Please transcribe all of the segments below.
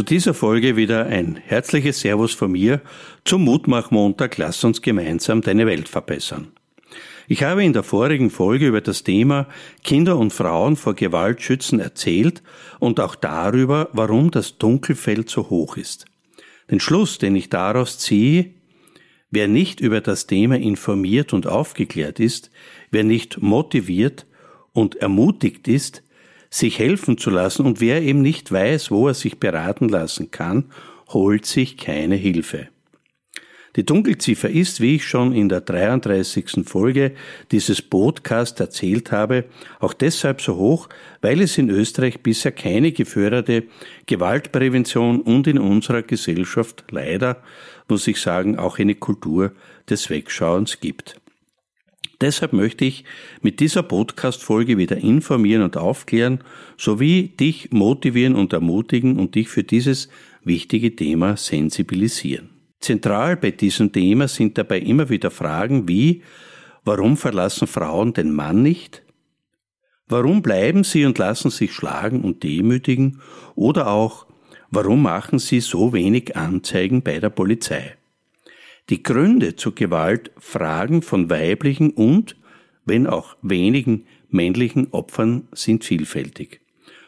Zu dieser Folge wieder ein herzliches Servus von mir zum Mutmachmontag Lass uns gemeinsam deine Welt verbessern. Ich habe in der vorigen Folge über das Thema Kinder und Frauen vor Gewalt schützen erzählt und auch darüber, warum das Dunkelfeld so hoch ist. Den Schluss, den ich daraus ziehe, wer nicht über das Thema informiert und aufgeklärt ist, wer nicht motiviert und ermutigt ist, sich helfen zu lassen und wer eben nicht weiß, wo er sich beraten lassen kann, holt sich keine Hilfe. Die Dunkelziffer ist, wie ich schon in der 33. Folge dieses Podcast erzählt habe, auch deshalb so hoch, weil es in Österreich bisher keine geförderte Gewaltprävention und in unserer Gesellschaft leider, muss ich sagen, auch eine Kultur des Wegschauens gibt. Deshalb möchte ich mit dieser Podcast-Folge wieder informieren und aufklären, sowie dich motivieren und ermutigen und dich für dieses wichtige Thema sensibilisieren. Zentral bei diesem Thema sind dabei immer wieder Fragen wie, warum verlassen Frauen den Mann nicht? Warum bleiben sie und lassen sich schlagen und demütigen? Oder auch, warum machen sie so wenig Anzeigen bei der Polizei? Die Gründe zur Gewalt Fragen von weiblichen und, wenn auch wenigen männlichen Opfern sind vielfältig.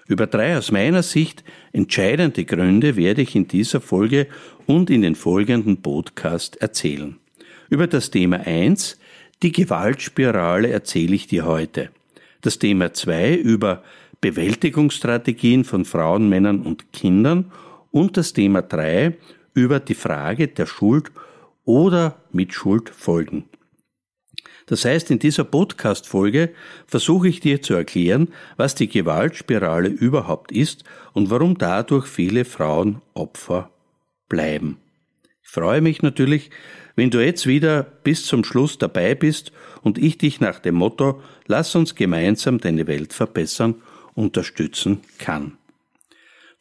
Über drei aus meiner Sicht entscheidende Gründe werde ich in dieser Folge und in den folgenden Podcast erzählen. Über das Thema 1, die Gewaltspirale, erzähle ich dir heute. Das Thema 2 über Bewältigungsstrategien von Frauen, Männern und Kindern und das Thema 3 über die Frage der Schuld oder mit Schuld folgen. Das heißt, in dieser Podcast-Folge versuche ich dir zu erklären, was die Gewaltspirale überhaupt ist und warum dadurch viele Frauen Opfer bleiben. Ich freue mich natürlich, wenn du jetzt wieder bis zum Schluss dabei bist und ich dich nach dem Motto Lass uns gemeinsam deine Welt verbessern unterstützen kann.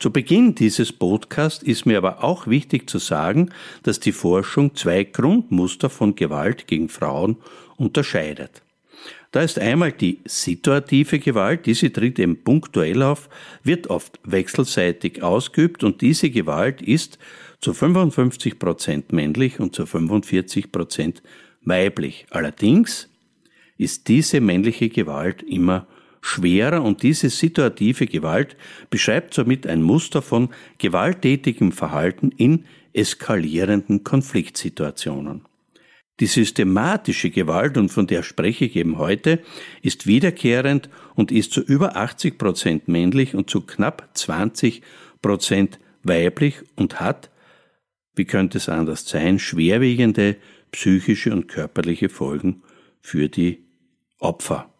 Zu Beginn dieses Podcasts ist mir aber auch wichtig zu sagen, dass die Forschung zwei Grundmuster von Gewalt gegen Frauen unterscheidet. Da ist einmal die situative Gewalt, diese tritt eben punktuell auf, wird oft wechselseitig ausgeübt und diese Gewalt ist zu 55 Prozent männlich und zu 45 Prozent weiblich. Allerdings ist diese männliche Gewalt immer schwerer und diese situative Gewalt beschreibt somit ein Muster von gewalttätigem Verhalten in eskalierenden Konfliktsituationen. Die systematische Gewalt, und von der spreche ich eben heute, ist wiederkehrend und ist zu über 80 Prozent männlich und zu knapp 20 Prozent weiblich und hat, wie könnte es anders sein, schwerwiegende psychische und körperliche Folgen für die Opfer.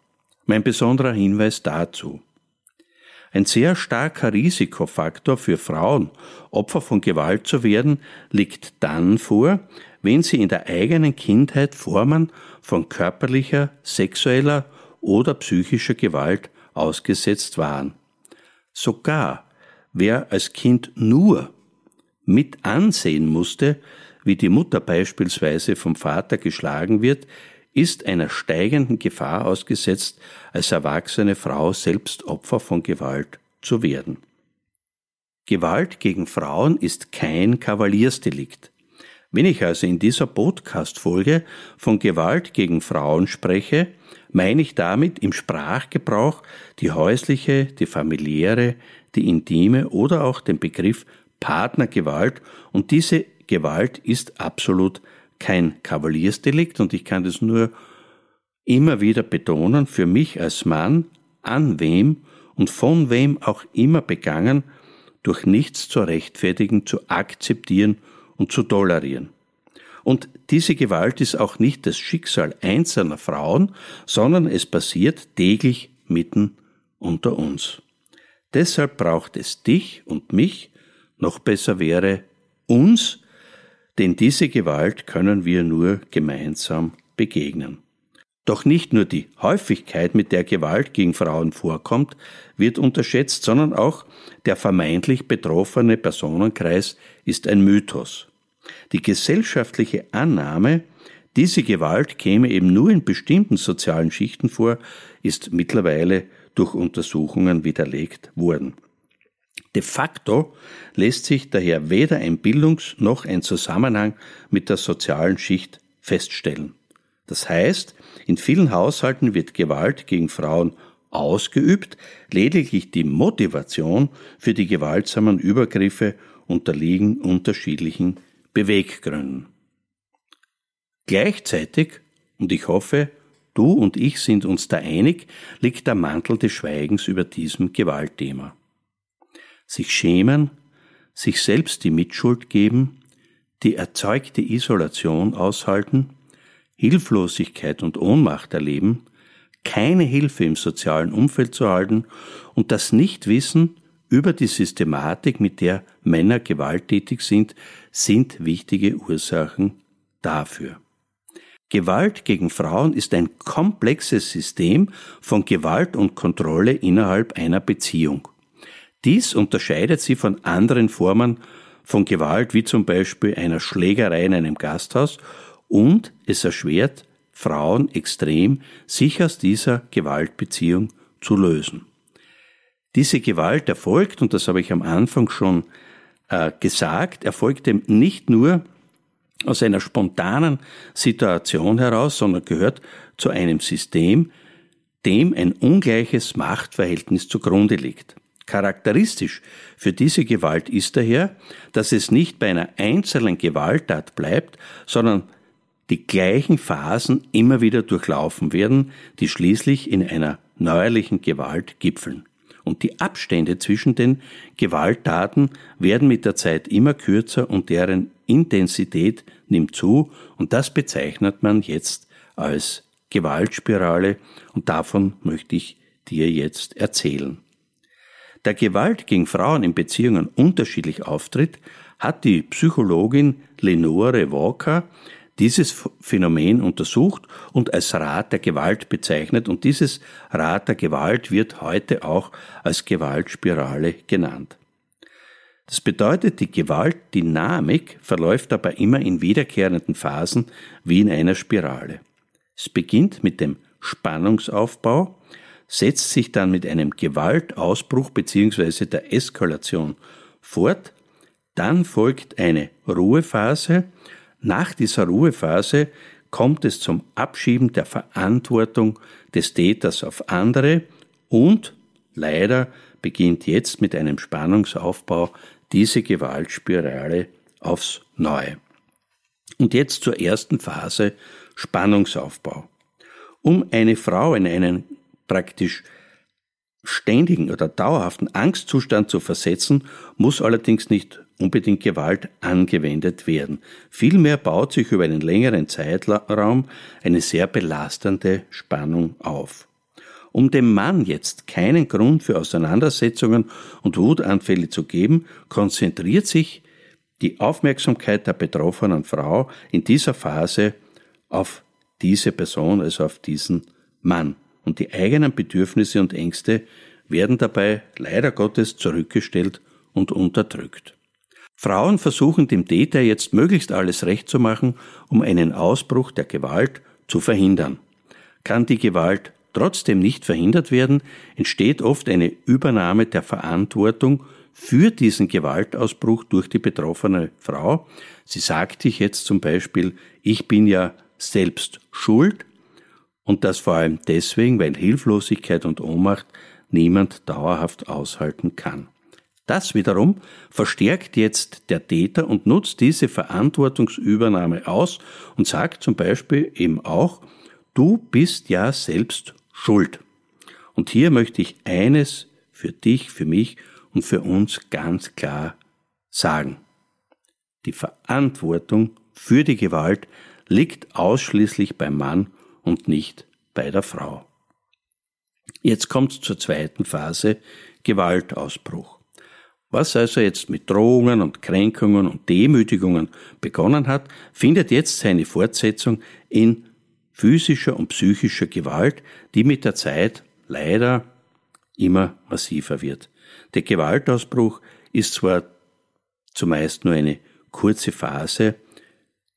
Mein besonderer Hinweis dazu. Ein sehr starker Risikofaktor für Frauen, Opfer von Gewalt zu werden, liegt dann vor, wenn sie in der eigenen Kindheit Formen von körperlicher, sexueller oder psychischer Gewalt ausgesetzt waren. Sogar wer als Kind nur mit ansehen musste, wie die Mutter beispielsweise vom Vater geschlagen wird, ist einer steigenden Gefahr ausgesetzt, als erwachsene Frau selbst Opfer von Gewalt zu werden. Gewalt gegen Frauen ist kein Kavaliersdelikt. Wenn ich also in dieser Podcast-Folge von Gewalt gegen Frauen spreche, meine ich damit im Sprachgebrauch die häusliche, die familiäre, die intime oder auch den Begriff Partnergewalt und diese Gewalt ist absolut kein Kavaliersdelikt und ich kann das nur immer wieder betonen, für mich als Mann, an wem und von wem auch immer begangen, durch nichts zu rechtfertigen, zu akzeptieren und zu tolerieren. Und diese Gewalt ist auch nicht das Schicksal einzelner Frauen, sondern es passiert täglich mitten unter uns. Deshalb braucht es dich und mich, noch besser wäre uns, denn diese Gewalt können wir nur gemeinsam begegnen. Doch nicht nur die Häufigkeit, mit der Gewalt gegen Frauen vorkommt, wird unterschätzt, sondern auch der vermeintlich betroffene Personenkreis ist ein Mythos. Die gesellschaftliche Annahme, diese Gewalt käme eben nur in bestimmten sozialen Schichten vor, ist mittlerweile durch Untersuchungen widerlegt worden. De facto lässt sich daher weder ein Bildungs- noch ein Zusammenhang mit der sozialen Schicht feststellen. Das heißt, in vielen Haushalten wird Gewalt gegen Frauen ausgeübt, lediglich die Motivation für die gewaltsamen Übergriffe unterliegen unterschiedlichen Beweggründen. Gleichzeitig, und ich hoffe, du und ich sind uns da einig, liegt der Mantel des Schweigens über diesem Gewaltthema. Sich schämen, sich selbst die Mitschuld geben, die erzeugte Isolation aushalten, Hilflosigkeit und Ohnmacht erleben, keine Hilfe im sozialen Umfeld zu halten und das Nichtwissen über die Systematik, mit der Männer gewalttätig sind, sind wichtige Ursachen dafür. Gewalt gegen Frauen ist ein komplexes System von Gewalt und Kontrolle innerhalb einer Beziehung. Dies unterscheidet sie von anderen Formen von Gewalt, wie zum Beispiel einer Schlägerei in einem Gasthaus und es erschwert Frauen extrem, sich aus dieser Gewaltbeziehung zu lösen. Diese Gewalt erfolgt, und das habe ich am Anfang schon äh, gesagt, erfolgt eben nicht nur aus einer spontanen Situation heraus, sondern gehört zu einem System, dem ein ungleiches Machtverhältnis zugrunde liegt. Charakteristisch für diese Gewalt ist daher, dass es nicht bei einer einzelnen Gewalttat bleibt, sondern die gleichen Phasen immer wieder durchlaufen werden, die schließlich in einer neuerlichen Gewalt gipfeln. Und die Abstände zwischen den Gewalttaten werden mit der Zeit immer kürzer und deren Intensität nimmt zu und das bezeichnet man jetzt als Gewaltspirale und davon möchte ich dir jetzt erzählen. Da Gewalt gegen Frauen in Beziehungen unterschiedlich auftritt, hat die Psychologin Lenore Walker dieses Phänomen untersucht und als Rat der Gewalt bezeichnet und dieses Rat der Gewalt wird heute auch als Gewaltspirale genannt. Das bedeutet, die Gewaltdynamik verläuft dabei immer in wiederkehrenden Phasen wie in einer Spirale. Es beginnt mit dem Spannungsaufbau, setzt sich dann mit einem Gewaltausbruch bzw. der Eskalation fort, dann folgt eine Ruhephase, nach dieser Ruhephase kommt es zum Abschieben der Verantwortung des Täters auf andere und leider beginnt jetzt mit einem Spannungsaufbau diese Gewaltspirale aufs Neue. Und jetzt zur ersten Phase Spannungsaufbau. Um eine Frau in einen praktisch ständigen oder dauerhaften Angstzustand zu versetzen, muss allerdings nicht unbedingt Gewalt angewendet werden. Vielmehr baut sich über einen längeren Zeitraum eine sehr belastende Spannung auf. Um dem Mann jetzt keinen Grund für Auseinandersetzungen und Wutanfälle zu geben, konzentriert sich die Aufmerksamkeit der betroffenen Frau in dieser Phase auf diese Person, also auf diesen Mann. Und die eigenen Bedürfnisse und Ängste werden dabei leider Gottes zurückgestellt und unterdrückt. Frauen versuchen dem Täter jetzt möglichst alles recht zu machen, um einen Ausbruch der Gewalt zu verhindern. Kann die Gewalt trotzdem nicht verhindert werden, entsteht oft eine Übernahme der Verantwortung für diesen Gewaltausbruch durch die betroffene Frau. Sie sagt sich jetzt zum Beispiel, ich bin ja selbst schuld und das vor allem deswegen, weil Hilflosigkeit und Ohnmacht niemand dauerhaft aushalten kann. Das wiederum verstärkt jetzt der Täter und nutzt diese Verantwortungsübernahme aus und sagt zum Beispiel eben auch, du bist ja selbst schuld. Und hier möchte ich eines für dich, für mich und für uns ganz klar sagen. Die Verantwortung für die Gewalt liegt ausschließlich beim Mann und nicht bei der Frau. Jetzt kommt zur zweiten Phase, Gewaltausbruch. Was also jetzt mit Drohungen und Kränkungen und Demütigungen begonnen hat, findet jetzt seine Fortsetzung in physischer und psychischer Gewalt, die mit der Zeit leider immer massiver wird. Der Gewaltausbruch ist zwar zumeist nur eine kurze Phase,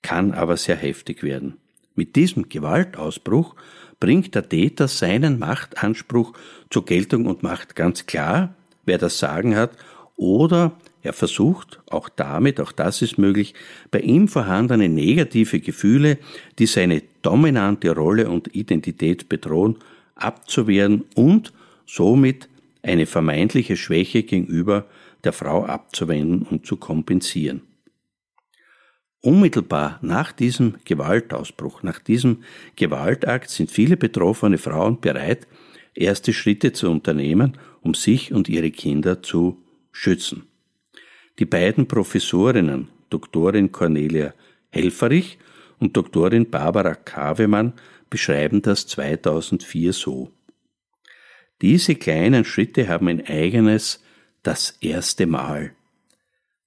kann aber sehr heftig werden. Mit diesem Gewaltausbruch bringt der Täter seinen Machtanspruch zur Geltung und macht ganz klar, wer das Sagen hat, oder er versucht, auch damit, auch das ist möglich, bei ihm vorhandene negative Gefühle, die seine dominante Rolle und Identität bedrohen, abzuwehren und somit eine vermeintliche Schwäche gegenüber der Frau abzuwenden und zu kompensieren. Unmittelbar nach diesem Gewaltausbruch, nach diesem Gewaltakt sind viele betroffene Frauen bereit, erste Schritte zu unternehmen, um sich und ihre Kinder zu schützen. Die beiden Professorinnen, Doktorin Cornelia Helferich und Doktorin Barbara Kavemann, beschreiben das 2004 so. Diese kleinen Schritte haben ein eigenes das erste Mal.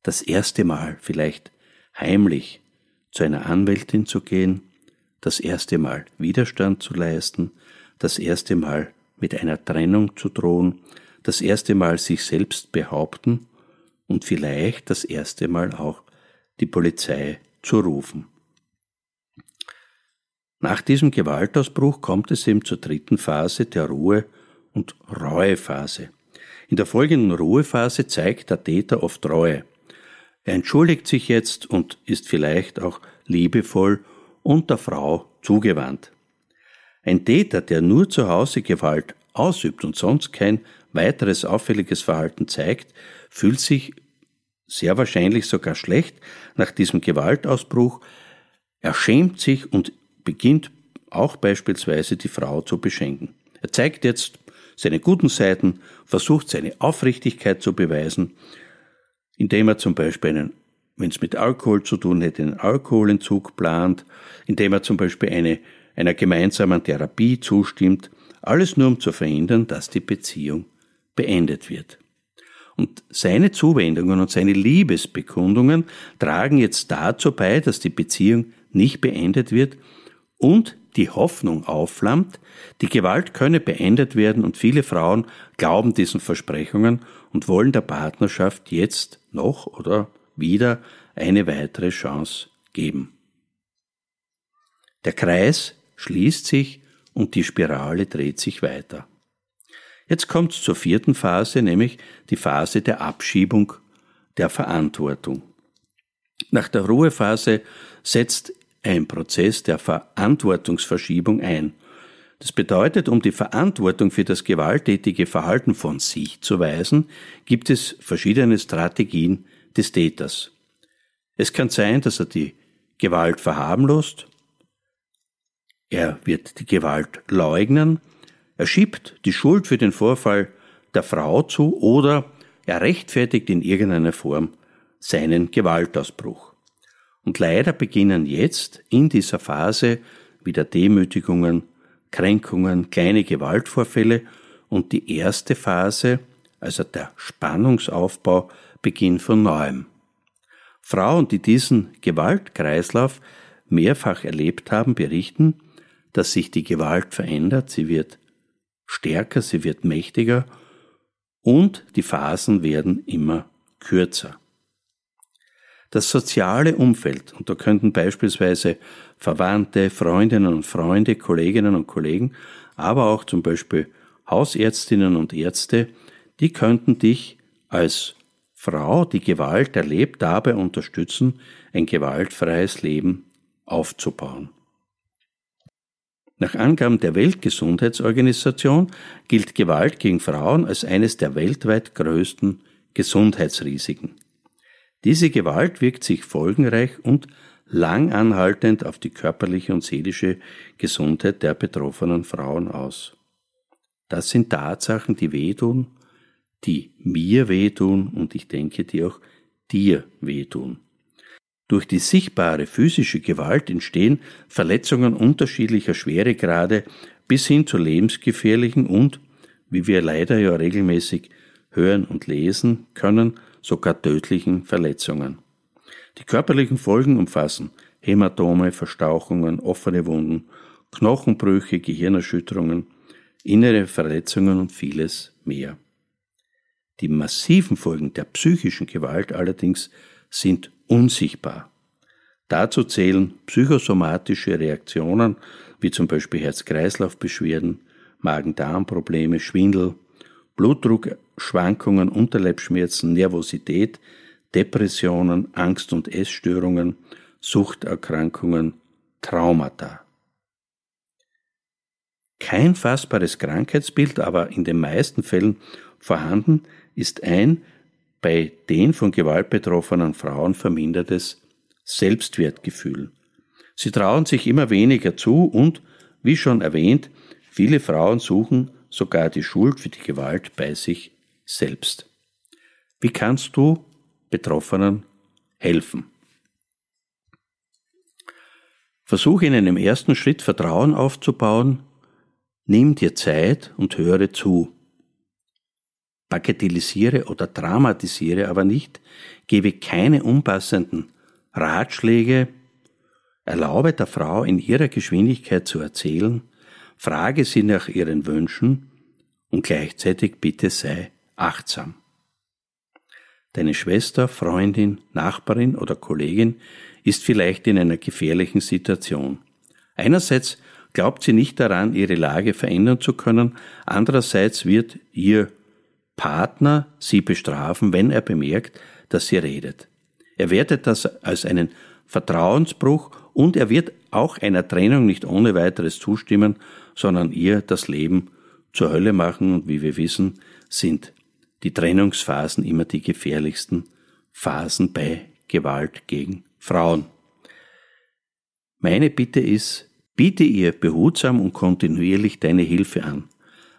Das erste Mal vielleicht heimlich zu einer Anwältin zu gehen, das erste Mal Widerstand zu leisten, das erste Mal mit einer Trennung zu drohen, das erste Mal sich selbst behaupten und vielleicht das erste Mal auch die Polizei zu rufen. Nach diesem Gewaltausbruch kommt es eben zur dritten Phase der Ruhe- und Reuephase. In der folgenden Ruhephase zeigt der Täter oft Reue. Er entschuldigt sich jetzt und ist vielleicht auch liebevoll und der Frau zugewandt. Ein Täter, der nur zu Hause Gewalt ausübt und sonst kein weiteres auffälliges Verhalten zeigt, fühlt sich sehr wahrscheinlich sogar schlecht nach diesem Gewaltausbruch, er schämt sich und beginnt auch beispielsweise die Frau zu beschenken. Er zeigt jetzt seine guten Seiten, versucht seine Aufrichtigkeit zu beweisen indem er zum Beispiel einen, wenn es mit Alkohol zu tun hätte, einen Alkoholentzug plant, indem er zum Beispiel eine, einer gemeinsamen Therapie zustimmt, alles nur um zu verhindern, dass die Beziehung beendet wird. Und seine Zuwendungen und seine Liebesbekundungen tragen jetzt dazu bei, dass die Beziehung nicht beendet wird und die Hoffnung aufflammt, die Gewalt könne beendet werden und viele Frauen glauben diesen Versprechungen und wollen der Partnerschaft jetzt noch oder wieder eine weitere Chance geben. Der Kreis schließt sich und die Spirale dreht sich weiter. Jetzt kommt es zur vierten Phase, nämlich die Phase der Abschiebung der Verantwortung. Nach der Ruhephase setzt ein Prozess der Verantwortungsverschiebung ein. Das bedeutet, um die Verantwortung für das gewalttätige Verhalten von sich zu weisen, gibt es verschiedene Strategien des Täters. Es kann sein, dass er die Gewalt verharmlost, er wird die Gewalt leugnen, er schiebt die Schuld für den Vorfall der Frau zu oder er rechtfertigt in irgendeiner Form seinen Gewaltausbruch. Und leider beginnen jetzt in dieser Phase wieder Demütigungen, Kränkungen, kleine Gewaltvorfälle und die erste Phase, also der Spannungsaufbau, beginnt von neuem. Frauen, die diesen Gewaltkreislauf mehrfach erlebt haben, berichten, dass sich die Gewalt verändert, sie wird stärker, sie wird mächtiger und die Phasen werden immer kürzer. Das soziale Umfeld, und da könnten beispielsweise Verwandte, Freundinnen und Freunde, Kolleginnen und Kollegen, aber auch zum Beispiel Hausärztinnen und Ärzte, die könnten dich als Frau, die Gewalt erlebt, dabei unterstützen, ein gewaltfreies Leben aufzubauen. Nach Angaben der Weltgesundheitsorganisation gilt Gewalt gegen Frauen als eines der weltweit größten Gesundheitsrisiken. Diese Gewalt wirkt sich folgenreich und lang anhaltend auf die körperliche und seelische Gesundheit der betroffenen Frauen aus. Das sind Tatsachen, die wehtun, die mir wehtun und ich denke, die auch dir wehtun. Durch die sichtbare physische Gewalt entstehen Verletzungen unterschiedlicher Schweregrade bis hin zu lebensgefährlichen und wie wir leider ja regelmäßig hören und lesen können, sogar tödlichen Verletzungen. Die körperlichen Folgen umfassen Hämatome, Verstauchungen, offene Wunden, Knochenbrüche, Gehirnerschütterungen, innere Verletzungen und vieles mehr. Die massiven Folgen der psychischen Gewalt allerdings sind unsichtbar. Dazu zählen psychosomatische Reaktionen wie zum Beispiel Herz-Kreislauf-Beschwerden, Magen-Darm-Probleme, Schwindel, Blutdruckschwankungen, Unterleibschmerzen, Nervosität, Depressionen, Angst- und Essstörungen, Suchterkrankungen, Traumata. Kein fassbares Krankheitsbild, aber in den meisten Fällen vorhanden, ist ein bei den von Gewalt betroffenen Frauen vermindertes Selbstwertgefühl. Sie trauen sich immer weniger zu und, wie schon erwähnt, viele Frauen suchen sogar die Schuld für die Gewalt bei sich selbst. Wie kannst du Betroffenen helfen? Versuche in einem ersten Schritt Vertrauen aufzubauen, nimm dir Zeit und höre zu. Bagatellisiere oder dramatisiere aber nicht, gebe keine unpassenden Ratschläge, erlaube der Frau in ihrer Geschwindigkeit zu erzählen, frage sie nach ihren Wünschen und gleichzeitig bitte sei achtsam. Deine Schwester, Freundin, Nachbarin oder Kollegin ist vielleicht in einer gefährlichen Situation. Einerseits glaubt sie nicht daran, ihre Lage verändern zu können, andererseits wird ihr Partner sie bestrafen, wenn er bemerkt, dass sie redet. Er wertet das als einen Vertrauensbruch und er wird auch einer Trennung nicht ohne weiteres zustimmen, sondern ihr das Leben zur Hölle machen und wie wir wissen, sind die Trennungsphasen immer die gefährlichsten Phasen bei Gewalt gegen Frauen. Meine Bitte ist, biete ihr behutsam und kontinuierlich deine Hilfe an.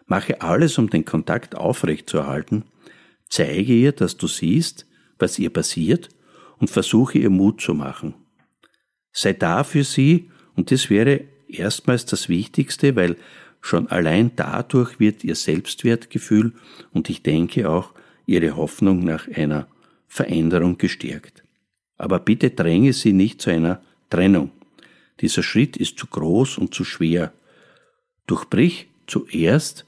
Mache alles, um den Kontakt aufrechtzuerhalten. Zeige ihr, dass du siehst, was ihr passiert und versuche ihr Mut zu machen. Sei da für sie und das wäre erstmals das Wichtigste, weil schon allein dadurch wird ihr Selbstwertgefühl und ich denke auch ihre Hoffnung nach einer Veränderung gestärkt. Aber bitte dränge sie nicht zu einer Trennung. Dieser Schritt ist zu groß und zu schwer. Durchbrich zuerst,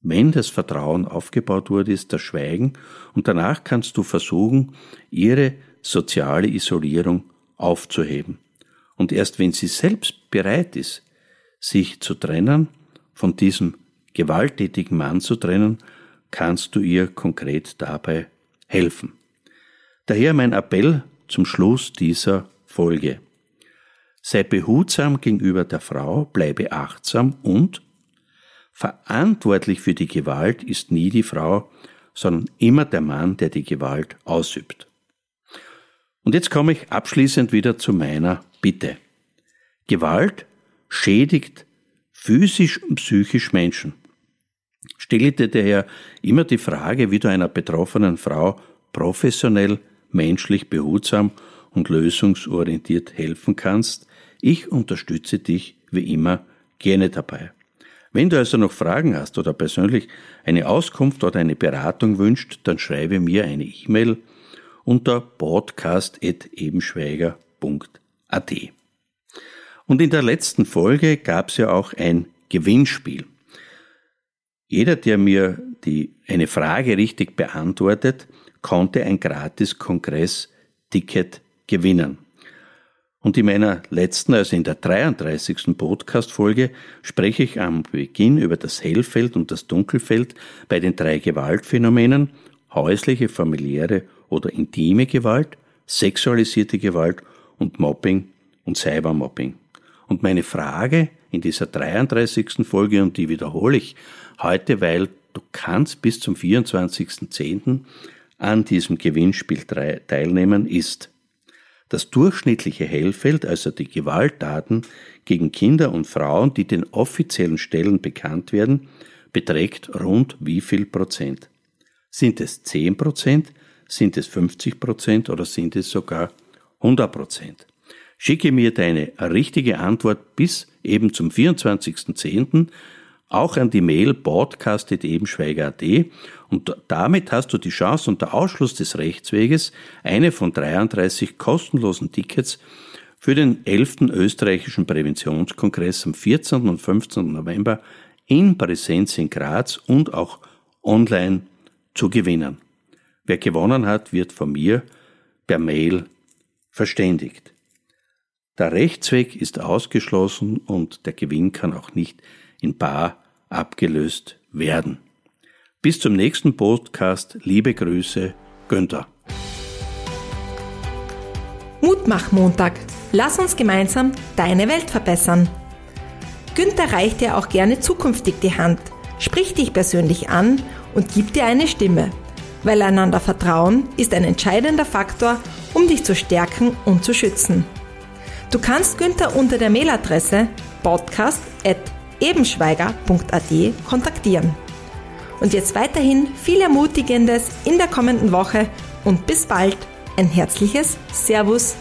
wenn das Vertrauen aufgebaut wurde, ist das Schweigen und danach kannst du versuchen, ihre soziale Isolierung aufzuheben. Und erst wenn sie selbst bereit ist, sich zu trennen, von diesem gewalttätigen Mann zu trennen, kannst du ihr konkret dabei helfen. Daher mein Appell zum Schluss dieser Folge. Sei behutsam gegenüber der Frau, bleibe achtsam und verantwortlich für die Gewalt ist nie die Frau, sondern immer der Mann, der die Gewalt ausübt. Und jetzt komme ich abschließend wieder zu meiner Bitte. Gewalt schädigt physisch und psychisch Menschen. Stelle dir daher immer die Frage, wie du einer betroffenen Frau professionell, menschlich, behutsam und lösungsorientiert helfen kannst. Ich unterstütze dich wie immer gerne dabei. Wenn du also noch Fragen hast oder persönlich eine Auskunft oder eine Beratung wünscht, dann schreibe mir eine E-Mail unter podcast.ebenschweiger.at. Und in der letzten Folge gab es ja auch ein Gewinnspiel. Jeder, der mir die, eine Frage richtig beantwortet, konnte ein gratis Kongress-Ticket gewinnen. Und in meiner letzten, also in der 33. Podcast-Folge, spreche ich am Beginn über das Hellfeld und das Dunkelfeld bei den drei Gewaltphänomenen, häusliche, familiäre oder intime Gewalt, sexualisierte Gewalt und Mobbing und Cybermobbing. Und meine Frage in dieser 33. Folge, und die wiederhole ich heute, weil du kannst bis zum 24.10. an diesem Gewinnspiel teilnehmen, ist, das durchschnittliche Hellfeld, also die Gewalttaten gegen Kinder und Frauen, die den offiziellen Stellen bekannt werden, beträgt rund wie viel Prozent? Sind es 10 Prozent, sind es 50 Prozent oder sind es sogar 100 Prozent? Schicke mir deine richtige Antwort bis eben zum 24.10. auch an die Mail podcast.ebenschweiger.at und damit hast du die Chance unter Ausschluss des Rechtsweges eine von 33 kostenlosen Tickets für den 11. österreichischen Präventionskongress am 14. und 15. November in Präsenz in Graz und auch online zu gewinnen. Wer gewonnen hat, wird von mir per Mail verständigt. Der Rechtsweg ist ausgeschlossen und der Gewinn kann auch nicht in Bar abgelöst werden. Bis zum nächsten Podcast. Liebe Grüße, Günther. Mutmach-Montag. Lass uns gemeinsam deine Welt verbessern. Günther reicht dir auch gerne zukünftig die Hand, spricht dich persönlich an und gibt dir eine Stimme. Weil einander Vertrauen ist ein entscheidender Faktor, um dich zu stärken und zu schützen. Du kannst Günther unter der Mailadresse podcast.ebenschweiger.at kontaktieren. Und jetzt weiterhin viel Ermutigendes in der kommenden Woche und bis bald. Ein herzliches Servus